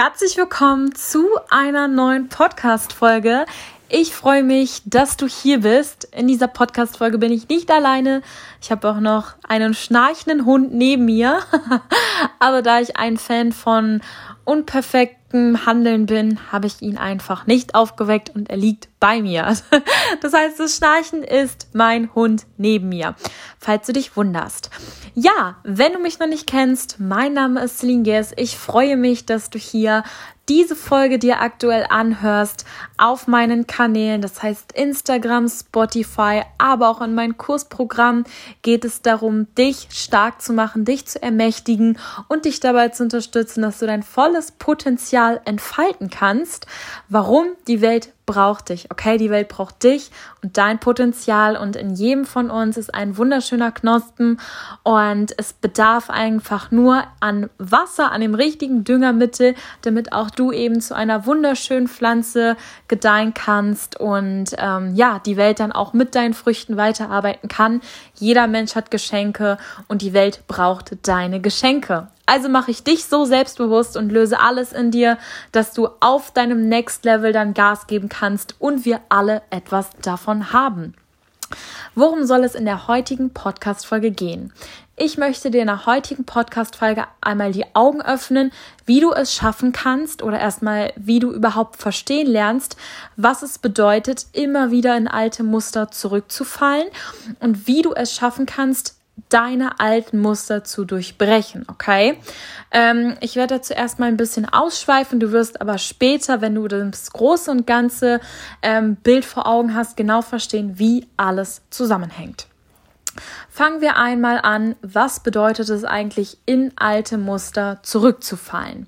Herzlich willkommen zu einer neuen Podcast-Folge. Ich freue mich, dass du hier bist. In dieser Podcast-Folge bin ich nicht alleine. Ich habe auch noch einen schnarchenden Hund neben mir. Aber da ich ein Fan von unperfektem Handeln bin, habe ich ihn einfach nicht aufgeweckt und er liegt bei mir. Das heißt, das Schnarchen ist mein Hund neben mir, falls du dich wunderst. Ja, wenn du mich noch nicht kennst, mein Name ist Celine Gers. Ich freue mich, dass du hier diese Folge dir aktuell anhörst auf meinen Kanälen, das heißt Instagram, Spotify, aber auch in meinem Kursprogramm geht es darum, dich stark zu machen, dich zu ermächtigen und dich dabei zu unterstützen, dass du dein volles Potenzial entfalten kannst. Warum die Welt braucht dich, okay? Die Welt braucht dich und dein Potenzial und in jedem von uns ist ein wunderschöner Knospen und es bedarf einfach nur an Wasser, an dem richtigen Düngermittel, damit auch du eben zu einer wunderschönen Pflanze gedeihen kannst und ähm, ja, die Welt dann auch mit deinen Früchten weiterarbeiten kann. Jeder Mensch hat Geschenke und die Welt braucht deine Geschenke. Also mache ich dich so selbstbewusst und löse alles in dir, dass du auf deinem Next Level dann Gas geben kannst und wir alle etwas davon haben. Worum soll es in der heutigen Podcast-Folge gehen? Ich möchte dir in der heutigen Podcast-Folge einmal die Augen öffnen, wie du es schaffen kannst oder erstmal, wie du überhaupt verstehen lernst, was es bedeutet, immer wieder in alte Muster zurückzufallen und wie du es schaffen kannst, deine alten Muster zu durchbrechen, okay? Ähm, ich werde dazu erstmal ein bisschen ausschweifen, du wirst aber später, wenn du das große und ganze ähm, Bild vor Augen hast, genau verstehen, wie alles zusammenhängt. Fangen wir einmal an, was bedeutet es eigentlich, in alte Muster zurückzufallen?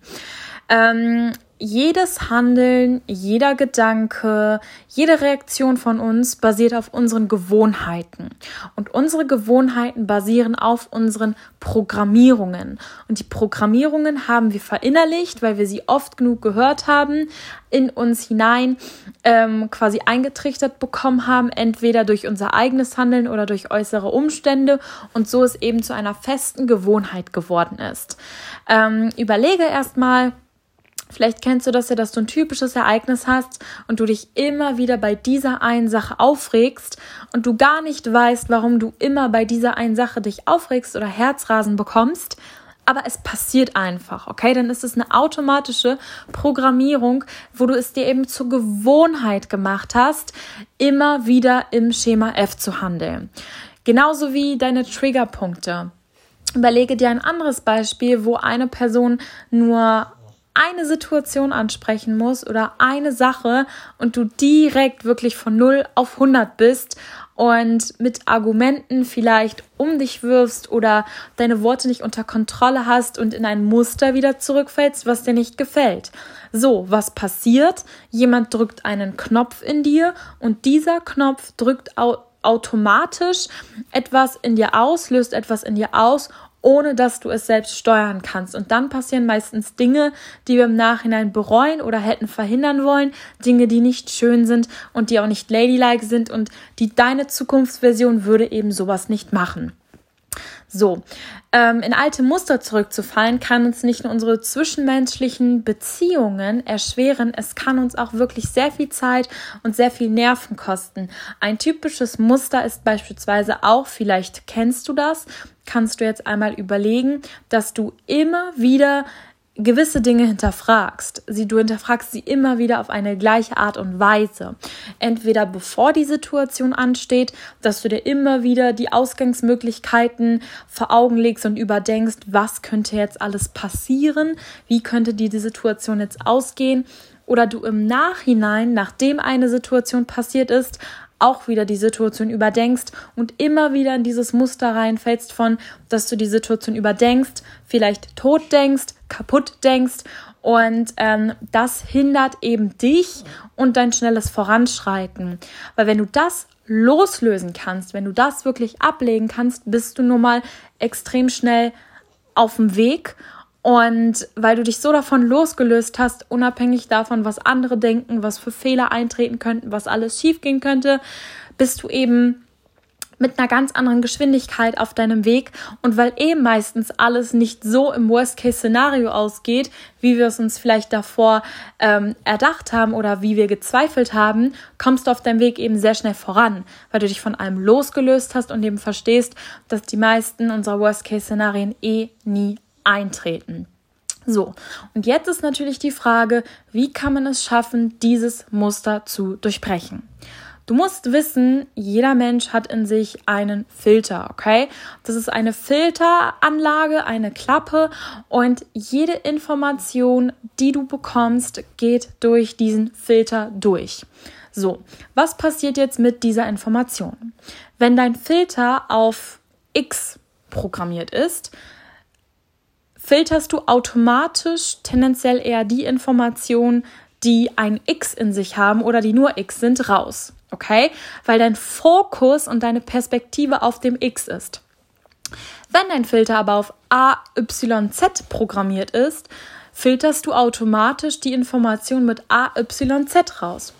Ähm, jedes Handeln, jeder Gedanke, jede Reaktion von uns basiert auf unseren Gewohnheiten. Und unsere Gewohnheiten basieren auf unseren Programmierungen. Und die Programmierungen haben wir verinnerlicht, weil wir sie oft genug gehört haben, in uns hinein ähm, quasi eingetrichtert bekommen haben, entweder durch unser eigenes Handeln oder durch äußere Umstände. Und so es eben zu einer festen Gewohnheit geworden ist. Ähm, überlege erstmal, Vielleicht kennst du das ja, dass du ein typisches Ereignis hast und du dich immer wieder bei dieser einen Sache aufregst und du gar nicht weißt, warum du immer bei dieser einen Sache dich aufregst oder Herzrasen bekommst. Aber es passiert einfach, okay? Dann ist es eine automatische Programmierung, wo du es dir eben zur Gewohnheit gemacht hast, immer wieder im Schema F zu handeln. Genauso wie deine Triggerpunkte. Überlege dir ein anderes Beispiel, wo eine Person nur eine Situation ansprechen muss oder eine Sache und du direkt wirklich von 0 auf 100 bist und mit Argumenten vielleicht um dich wirfst oder deine Worte nicht unter Kontrolle hast und in ein Muster wieder zurückfällst, was dir nicht gefällt. So, was passiert? Jemand drückt einen Knopf in dir und dieser Knopf drückt automatisch etwas in dir aus, löst etwas in dir aus ohne dass du es selbst steuern kannst. Und dann passieren meistens Dinge, die wir im Nachhinein bereuen oder hätten verhindern wollen, Dinge, die nicht schön sind und die auch nicht ladylike sind und die deine Zukunftsversion würde eben sowas nicht machen. So, ähm, in alte Muster zurückzufallen, kann uns nicht nur unsere zwischenmenschlichen Beziehungen erschweren, es kann uns auch wirklich sehr viel Zeit und sehr viel Nerven kosten. Ein typisches Muster ist beispielsweise auch, vielleicht kennst du das, kannst du jetzt einmal überlegen, dass du immer wieder gewisse Dinge hinterfragst. Sie, du hinterfragst sie immer wieder auf eine gleiche Art und Weise. Entweder bevor die Situation ansteht, dass du dir immer wieder die Ausgangsmöglichkeiten vor Augen legst und überdenkst, was könnte jetzt alles passieren, wie könnte die Situation jetzt ausgehen. Oder du im Nachhinein, nachdem eine Situation passiert ist, auch wieder die Situation überdenkst und immer wieder in dieses Muster reinfällst von, dass du die Situation überdenkst, vielleicht tot denkst, kaputt denkst und ähm, das hindert eben dich und dein schnelles Voranschreiten. Weil wenn du das loslösen kannst, wenn du das wirklich ablegen kannst, bist du nun mal extrem schnell auf dem Weg und weil du dich so davon losgelöst hast, unabhängig davon, was andere denken, was für Fehler eintreten könnten, was alles schiefgehen könnte, bist du eben mit einer ganz anderen Geschwindigkeit auf deinem Weg. Und weil eh meistens alles nicht so im Worst-Case-Szenario ausgeht, wie wir es uns vielleicht davor ähm, erdacht haben oder wie wir gezweifelt haben, kommst du auf deinem Weg eben sehr schnell voran, weil du dich von allem losgelöst hast und eben verstehst, dass die meisten unserer Worst-Case-Szenarien eh nie eintreten. So, und jetzt ist natürlich die Frage, wie kann man es schaffen, dieses Muster zu durchbrechen? Du musst wissen, jeder Mensch hat in sich einen Filter, okay? Das ist eine Filteranlage, eine Klappe und jede Information, die du bekommst, geht durch diesen Filter durch. So, was passiert jetzt mit dieser Information? Wenn dein Filter auf X programmiert ist, filterst du automatisch tendenziell eher die Informationen, die ein X in sich haben oder die nur X sind, raus. Okay? Weil dein Fokus und deine Perspektive auf dem X ist. Wenn dein Filter aber auf AYZ programmiert ist, filterst du automatisch die Information mit AYZ raus.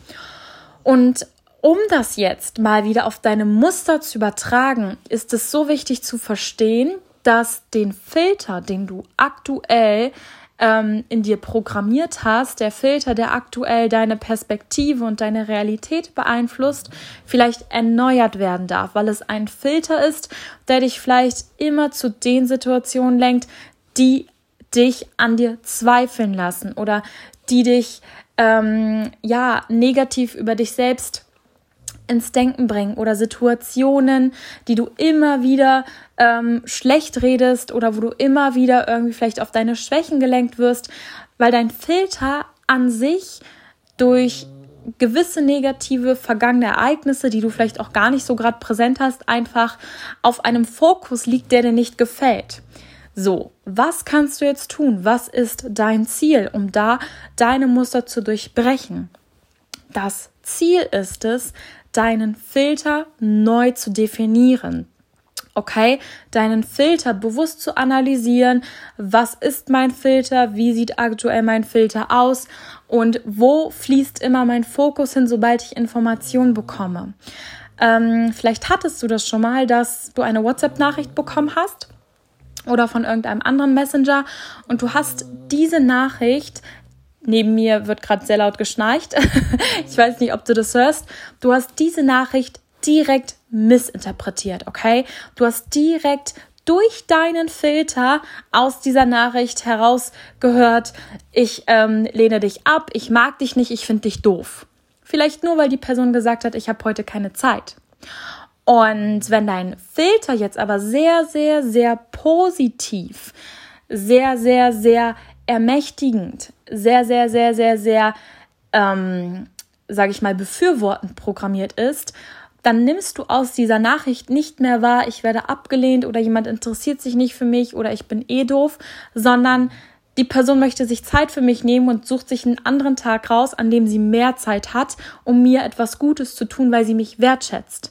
Und um das jetzt mal wieder auf deine Muster zu übertragen, ist es so wichtig zu verstehen, dass den Filter, den du aktuell ähm, in dir programmiert hast, der Filter, der aktuell deine Perspektive und deine Realität beeinflusst, vielleicht erneuert werden darf, weil es ein Filter ist, der dich vielleicht immer zu den Situationen lenkt, die dich an dir zweifeln lassen oder die dich ähm, ja negativ über dich selbst ins Denken bringen oder Situationen, die du immer wieder ähm, schlecht redest oder wo du immer wieder irgendwie vielleicht auf deine Schwächen gelenkt wirst, weil dein Filter an sich durch gewisse negative vergangene Ereignisse, die du vielleicht auch gar nicht so gerade präsent hast, einfach auf einem Fokus liegt, der dir nicht gefällt. So, was kannst du jetzt tun? Was ist dein Ziel, um da deine Muster zu durchbrechen? Das Ziel ist es, deinen Filter neu zu definieren. Okay, deinen Filter bewusst zu analysieren. Was ist mein Filter? Wie sieht aktuell mein Filter aus? Und wo fließt immer mein Fokus hin, sobald ich Informationen bekomme? Ähm, vielleicht hattest du das schon mal, dass du eine WhatsApp-Nachricht bekommen hast oder von irgendeinem anderen Messenger und du hast diese Nachricht Neben mir wird gerade sehr laut geschnarcht. ich weiß nicht, ob du das hörst. Du hast diese Nachricht direkt missinterpretiert, okay? Du hast direkt durch deinen Filter aus dieser Nachricht herausgehört, ich ähm, lehne dich ab, ich mag dich nicht, ich finde dich doof. Vielleicht nur, weil die Person gesagt hat, ich habe heute keine Zeit. Und wenn dein Filter jetzt aber sehr, sehr, sehr positiv, sehr, sehr, sehr ermächtigend, sehr, sehr, sehr, sehr, sehr, ähm, sage ich mal, befürwortend programmiert ist, dann nimmst du aus dieser Nachricht nicht mehr wahr, ich werde abgelehnt oder jemand interessiert sich nicht für mich oder ich bin eh doof, sondern die Person möchte sich Zeit für mich nehmen und sucht sich einen anderen Tag raus, an dem sie mehr Zeit hat, um mir etwas Gutes zu tun, weil sie mich wertschätzt.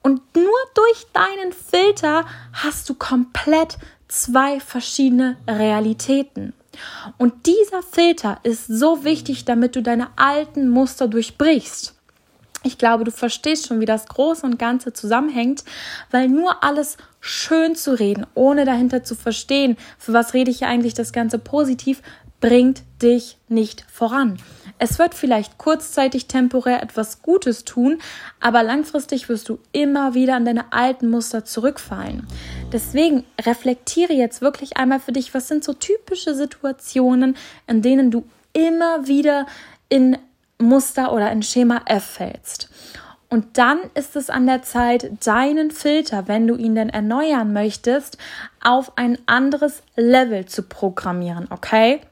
Und nur durch deinen Filter hast du komplett zwei verschiedene Realitäten. Und dieser Filter ist so wichtig, damit du deine alten Muster durchbrichst. Ich glaube, du verstehst schon, wie das Große und Ganze zusammenhängt, weil nur alles schön zu reden, ohne dahinter zu verstehen, für was rede ich hier eigentlich das Ganze positiv, bringt dich nicht voran. Es wird vielleicht kurzzeitig temporär etwas Gutes tun, aber langfristig wirst du immer wieder an deine alten Muster zurückfallen. Deswegen reflektiere jetzt wirklich einmal für dich, was sind so typische Situationen, in denen du immer wieder in Muster oder in Schema F fällst. Und dann ist es an der Zeit, deinen Filter, wenn du ihn denn erneuern möchtest, auf ein anderes Level zu programmieren, okay?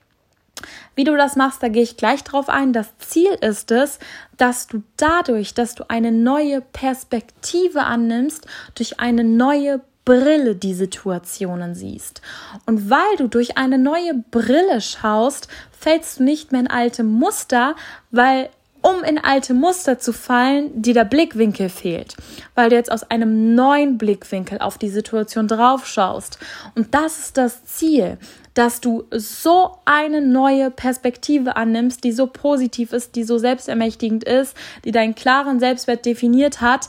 Wie du das machst, da gehe ich gleich drauf ein. Das Ziel ist es, dass du dadurch, dass du eine neue Perspektive annimmst, durch eine neue Brille die Situationen siehst. Und weil du durch eine neue Brille schaust, fällst du nicht mehr in alte Muster, weil um in alte Muster zu fallen, dir der Blickwinkel fehlt, weil du jetzt aus einem neuen Blickwinkel auf die Situation drauf schaust. Und das ist das Ziel, dass du so eine neue Perspektive annimmst, die so positiv ist, die so selbstermächtigend ist, die deinen klaren Selbstwert definiert hat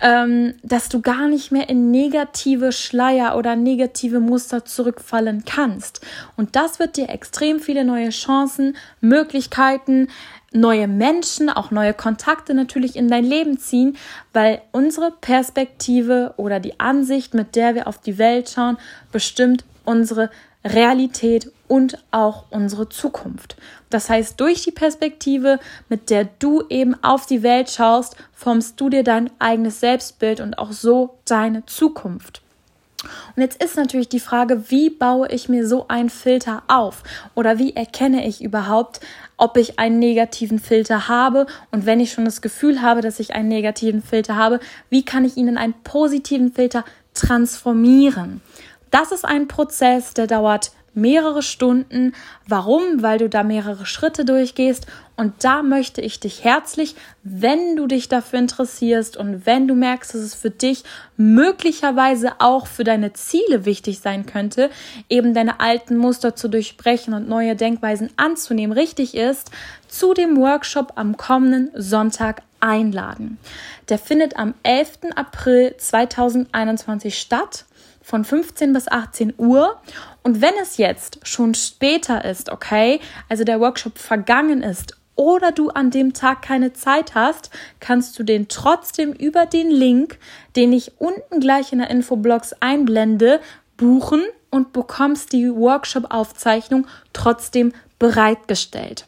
ähm, dass du gar nicht mehr in negative Schleier oder negative Muster zurückfallen kannst. Und das wird dir extrem viele neue Chancen, Möglichkeiten, neue Menschen, auch neue Kontakte natürlich in dein Leben ziehen, weil unsere Perspektive oder die Ansicht, mit der wir auf die Welt schauen, bestimmt unsere Realität und auch unsere Zukunft. Das heißt, durch die Perspektive, mit der du eben auf die Welt schaust, formst du dir dein eigenes Selbstbild und auch so deine Zukunft. Und jetzt ist natürlich die Frage, wie baue ich mir so einen Filter auf? Oder wie erkenne ich überhaupt, ob ich einen negativen Filter habe? Und wenn ich schon das Gefühl habe, dass ich einen negativen Filter habe, wie kann ich ihn in einen positiven Filter transformieren? Das ist ein Prozess, der dauert mehrere Stunden. Warum? Weil du da mehrere Schritte durchgehst. Und da möchte ich dich herzlich, wenn du dich dafür interessierst und wenn du merkst, dass es für dich möglicherweise auch für deine Ziele wichtig sein könnte, eben deine alten Muster zu durchbrechen und neue Denkweisen anzunehmen, richtig ist, zu dem Workshop am kommenden Sonntag einladen. Der findet am 11. April 2021 statt von 15 bis 18 Uhr. Und wenn es jetzt schon später ist, okay, also der Workshop vergangen ist oder du an dem Tag keine Zeit hast, kannst du den trotzdem über den Link, den ich unten gleich in der Infoblogs einblende, buchen und bekommst die Workshop-Aufzeichnung trotzdem bereitgestellt.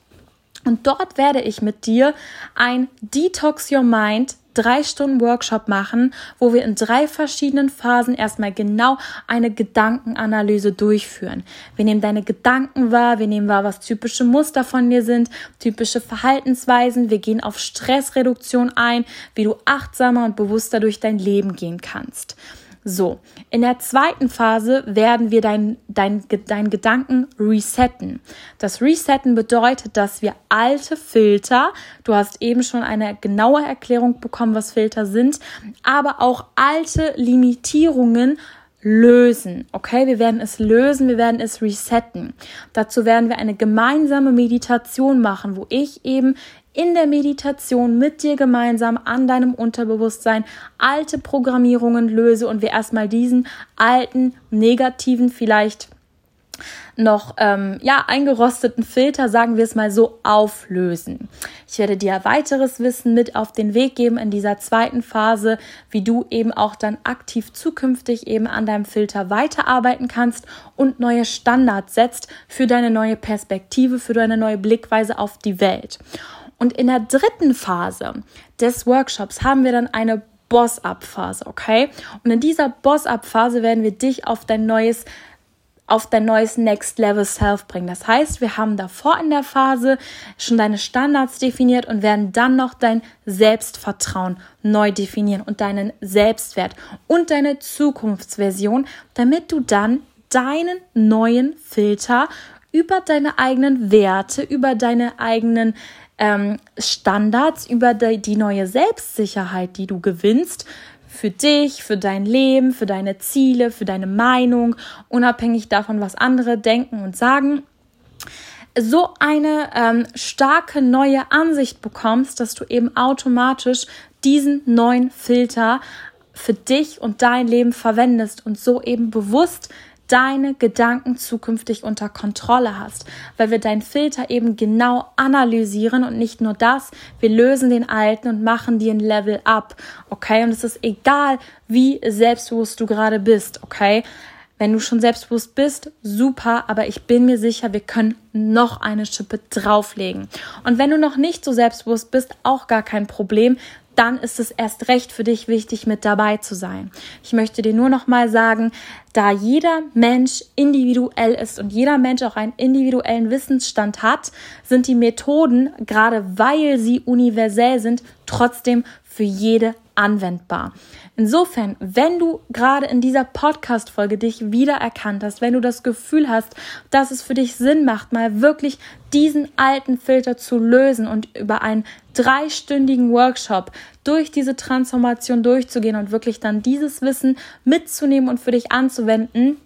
Und dort werde ich mit dir ein Detox Your Mind drei Stunden Workshop machen, wo wir in drei verschiedenen Phasen erstmal genau eine Gedankenanalyse durchführen. Wir nehmen deine Gedanken wahr, wir nehmen wahr, was typische Muster von dir sind, typische Verhaltensweisen, wir gehen auf Stressreduktion ein, wie du achtsamer und bewusster durch dein Leben gehen kannst. So, in der zweiten Phase werden wir deinen dein, dein Gedanken resetten. Das Resetten bedeutet, dass wir alte Filter, du hast eben schon eine genaue Erklärung bekommen, was Filter sind, aber auch alte Limitierungen lösen. Okay, wir werden es lösen, wir werden es resetten. Dazu werden wir eine gemeinsame Meditation machen, wo ich eben in der Meditation mit dir gemeinsam an deinem Unterbewusstsein alte Programmierungen löse und wir erstmal diesen alten, negativen, vielleicht noch ähm, ja eingerosteten Filter, sagen wir es mal so, auflösen. Ich werde dir weiteres Wissen mit auf den Weg geben in dieser zweiten Phase, wie du eben auch dann aktiv zukünftig eben an deinem Filter weiterarbeiten kannst und neue Standards setzt für deine neue Perspektive, für deine neue Blickweise auf die Welt. Und in der dritten Phase des Workshops haben wir dann eine Boss-Up-Phase, okay? Und in dieser Boss-Up-Phase werden wir dich auf dein neues auf dein neues Next Level Self bringen. Das heißt, wir haben davor in der Phase schon deine Standards definiert und werden dann noch dein Selbstvertrauen neu definieren und deinen Selbstwert und deine Zukunftsversion, damit du dann deinen neuen Filter über deine eigenen Werte, über deine eigenen ähm, Standards, über die, die neue Selbstsicherheit, die du gewinnst, für dich, für dein Leben, für deine Ziele, für deine Meinung, unabhängig davon, was andere denken und sagen, so eine ähm, starke neue Ansicht bekommst, dass du eben automatisch diesen neuen Filter für dich und dein Leben verwendest und so eben bewusst deine Gedanken zukünftig unter Kontrolle hast, weil wir deinen Filter eben genau analysieren und nicht nur das, wir lösen den alten und machen dir ein Level up, okay? Und es ist egal, wie selbstbewusst du gerade bist, okay? Wenn du schon selbstbewusst bist, super, aber ich bin mir sicher, wir können noch eine Schippe drauflegen. Und wenn du noch nicht so selbstbewusst bist, auch gar kein Problem dann ist es erst recht für dich wichtig, mit dabei zu sein. Ich möchte dir nur noch mal sagen, da jeder Mensch individuell ist und jeder Mensch auch einen individuellen Wissensstand hat, sind die Methoden, gerade weil sie universell sind, trotzdem für jede anwendbar. Insofern, wenn du gerade in dieser Podcast-Folge dich wiedererkannt hast, wenn du das Gefühl hast, dass es für dich Sinn macht, mal wirklich diesen alten Filter zu lösen und über einen dreistündigen Workshop durch diese Transformation durchzugehen und wirklich dann dieses Wissen mitzunehmen und für dich anzuwenden,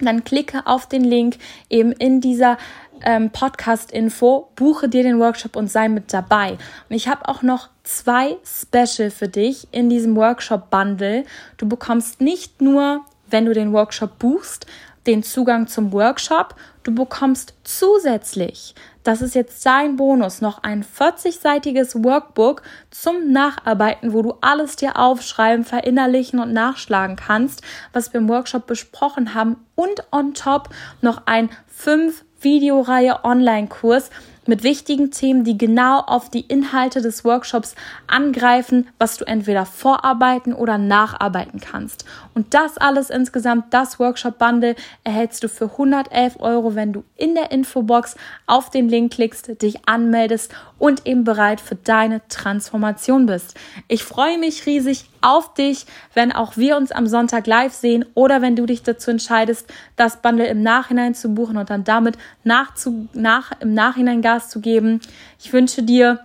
dann klicke auf den Link eben in dieser ähm, Podcast-Info, buche dir den Workshop und sei mit dabei. Und ich habe auch noch zwei Special für dich in diesem Workshop-Bundle. Du bekommst nicht nur, wenn du den Workshop buchst, den Zugang zum Workshop. Du bekommst zusätzlich, das ist jetzt dein Bonus, noch ein 40-seitiges Workbook zum Nacharbeiten, wo du alles dir aufschreiben, verinnerlichen und nachschlagen kannst, was wir im Workshop besprochen haben. Und on top noch ein 5 Videoreihe Online-Kurs mit wichtigen Themen, die genau auf die Inhalte des Workshops angreifen, was du entweder vorarbeiten oder nacharbeiten kannst. Und das alles insgesamt, das Workshop-Bundle, erhältst du für 111 Euro, wenn du in der Infobox auf den Link klickst, dich anmeldest und eben bereit für deine Transformation bist. Ich freue mich riesig auf dich, wenn auch wir uns am Sonntag live sehen oder wenn du dich dazu entscheidest, das Bundle im Nachhinein zu buchen und dann damit nach, zu, nach, im Nachhinein Gas zu geben. Ich wünsche dir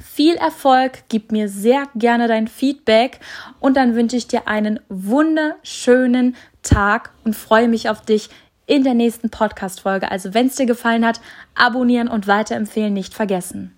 viel Erfolg, gib mir sehr gerne dein Feedback und dann wünsche ich dir einen wunderschönen Tag und freue mich auf dich in der nächsten Podcast-Folge. Also wenn es dir gefallen hat, abonnieren und weiterempfehlen nicht vergessen.